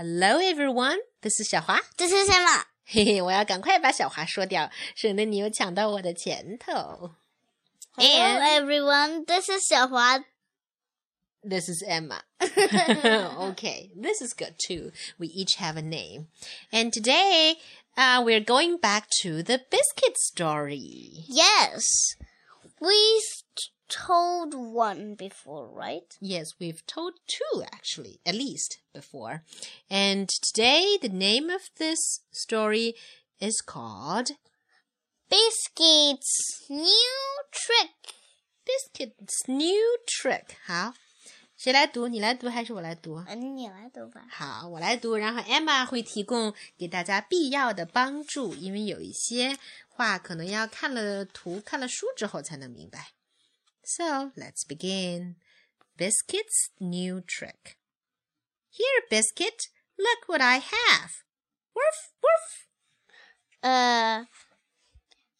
Hello everyone, this is 小华。这是什么？嘿嘿，我要赶快把小华说掉，省得你又抢到我的前头。 Hello everyone, this is 小华。 This is Emma. okay, this is good too. We each have a name. And today, uh, we're going back to the biscuit story. Yes, we told one before, right? Yes, we've told two actually, at least before. And today, the name of this story is called Biscuits new trick. Biscuit's New Trick. 好，谁来读？你来读还是我来读？嗯，你来读吧。好，我来读，然后 Emma 会提供给大家必要的帮助，因为有一些话可能要看了图、看了书之后才能明白。So let's begin. Biscuit's new trick. Here, Biscuit, look what I have. Woof woof. 呃，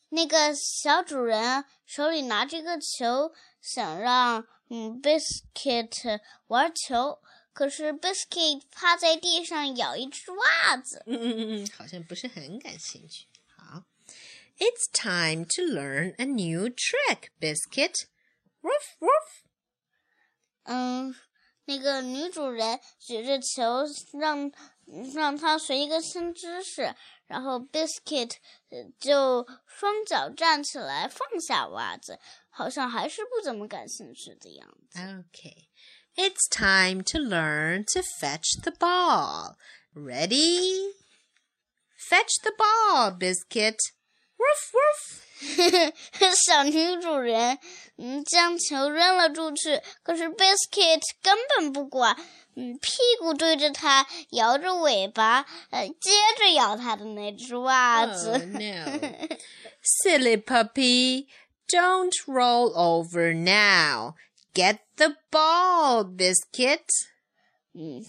那个小主人手里拿着个球，想让嗯 Biscuit 玩球，可是 Biscuit 趴在地上咬一只袜子。嗯嗯嗯，好像不是很感兴趣。好，It's time to learn a new trick, Biscuit. Woof woof. 嗯，那个女主人举着球让让他学一个新知识，然后 Biscuit 呃就双脚站起来，放下袜子，好像还是不怎么感兴趣的样子。Okay. It's time to learn to fetch the ball. Ready? Fetch the ball, Biscuit. Woof woof. 小女主人嗯将球扔了出去，可是 Biscuit 根本不管，嗯屁股对着它，摇着尾巴，呃接着咬它的那只袜 Oh 子。no. Silly puppy. Don't roll over now. Get the ball, Biscuit. 嗯，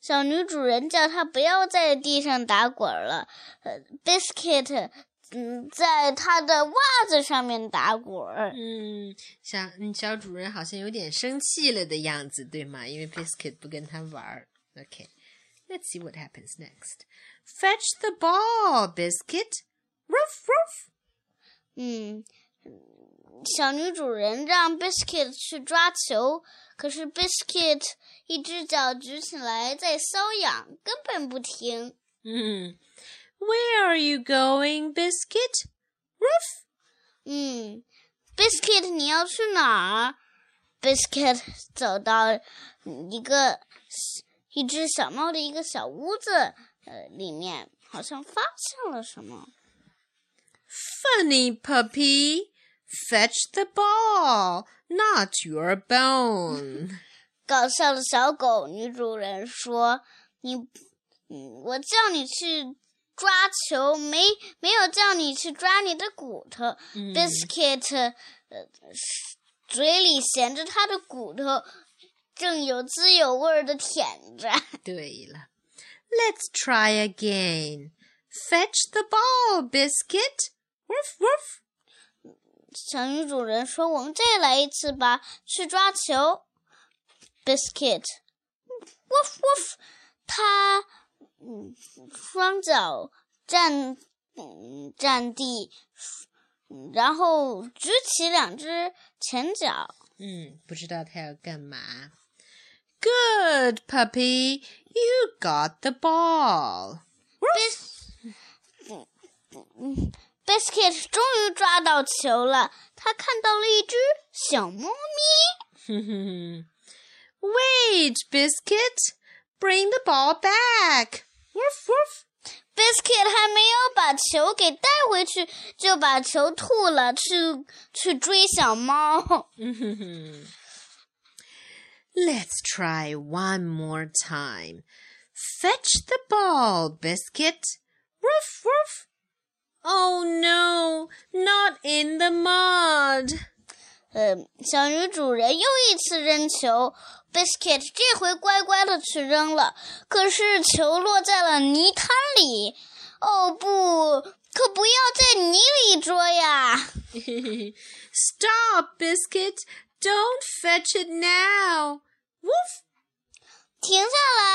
小女主人叫他不要在地上打滚儿了。呃，Biscuit，嗯，在他的袜子上面打滚儿。嗯，小嗯小主人好像有点生气了的样子，对吗？因为 Biscuit 不跟他玩儿。Okay, let's see what happens next. Fetch the ball, Biscuit. Woof woof. 嗯， 小女主人让 Biscuit 去抓球，可是 Biscuit 一只脚举起来在搔痒，根本不停。嗯，Where are you going, Biscuit? Roof. 嗯，Biscuit，你要去哪儿？Biscuit 走到一个一只小猫的一个小屋子，呃，里面好像发现了什么。Funny puppy. Fetch the ball, not your bone. 搞笑的小狗女主人说：“你，嗯，我叫你去抓球，没没有叫你去抓你的骨头。Biscuit，呃，嘴里衔着它的骨头，正有滋有味的舔着。对了，Let's try again. Fetch the ball, Biscuit. Woof woof. 小女主人说：“我们再来一次吧，去抓球。”Biscuit，woof woof，它嗯双脚站嗯站地，嗯然后举起两只前脚。嗯，不知道他要干嘛。Good puppy, you got the ball. Biscuit 终于抓到球了，他看到了一只小猫咪。 Wait, Biscuit, bring the ball back. Woof woof. Biscuit 还没有把球给带回去，就把球吐了，去去追小猫。 Let's try one more time. Fetch the ball, Biscuit. Woof woof. Oh no, not in the mud. 嗯，小女主人又一次扔球，Biscuit 这回乖乖的去扔了，可是球落在了泥滩里。哦不，可不要在泥里捉呀！Stop, Biscuit. Don't fetch it now. Woof. 停下来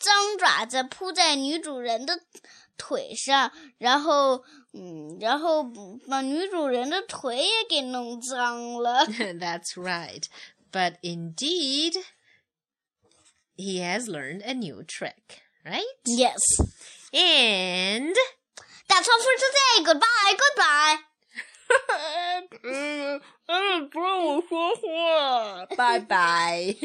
脏爪子扑在女主人的腿上，然后，嗯，然后把女主人的腿也给弄脏了。That's right. But indeed, he has learned a new trick, right? Yes. And that's all for today. Goodbye. Goodbye. 嗯嗯，不让我说话，拜拜。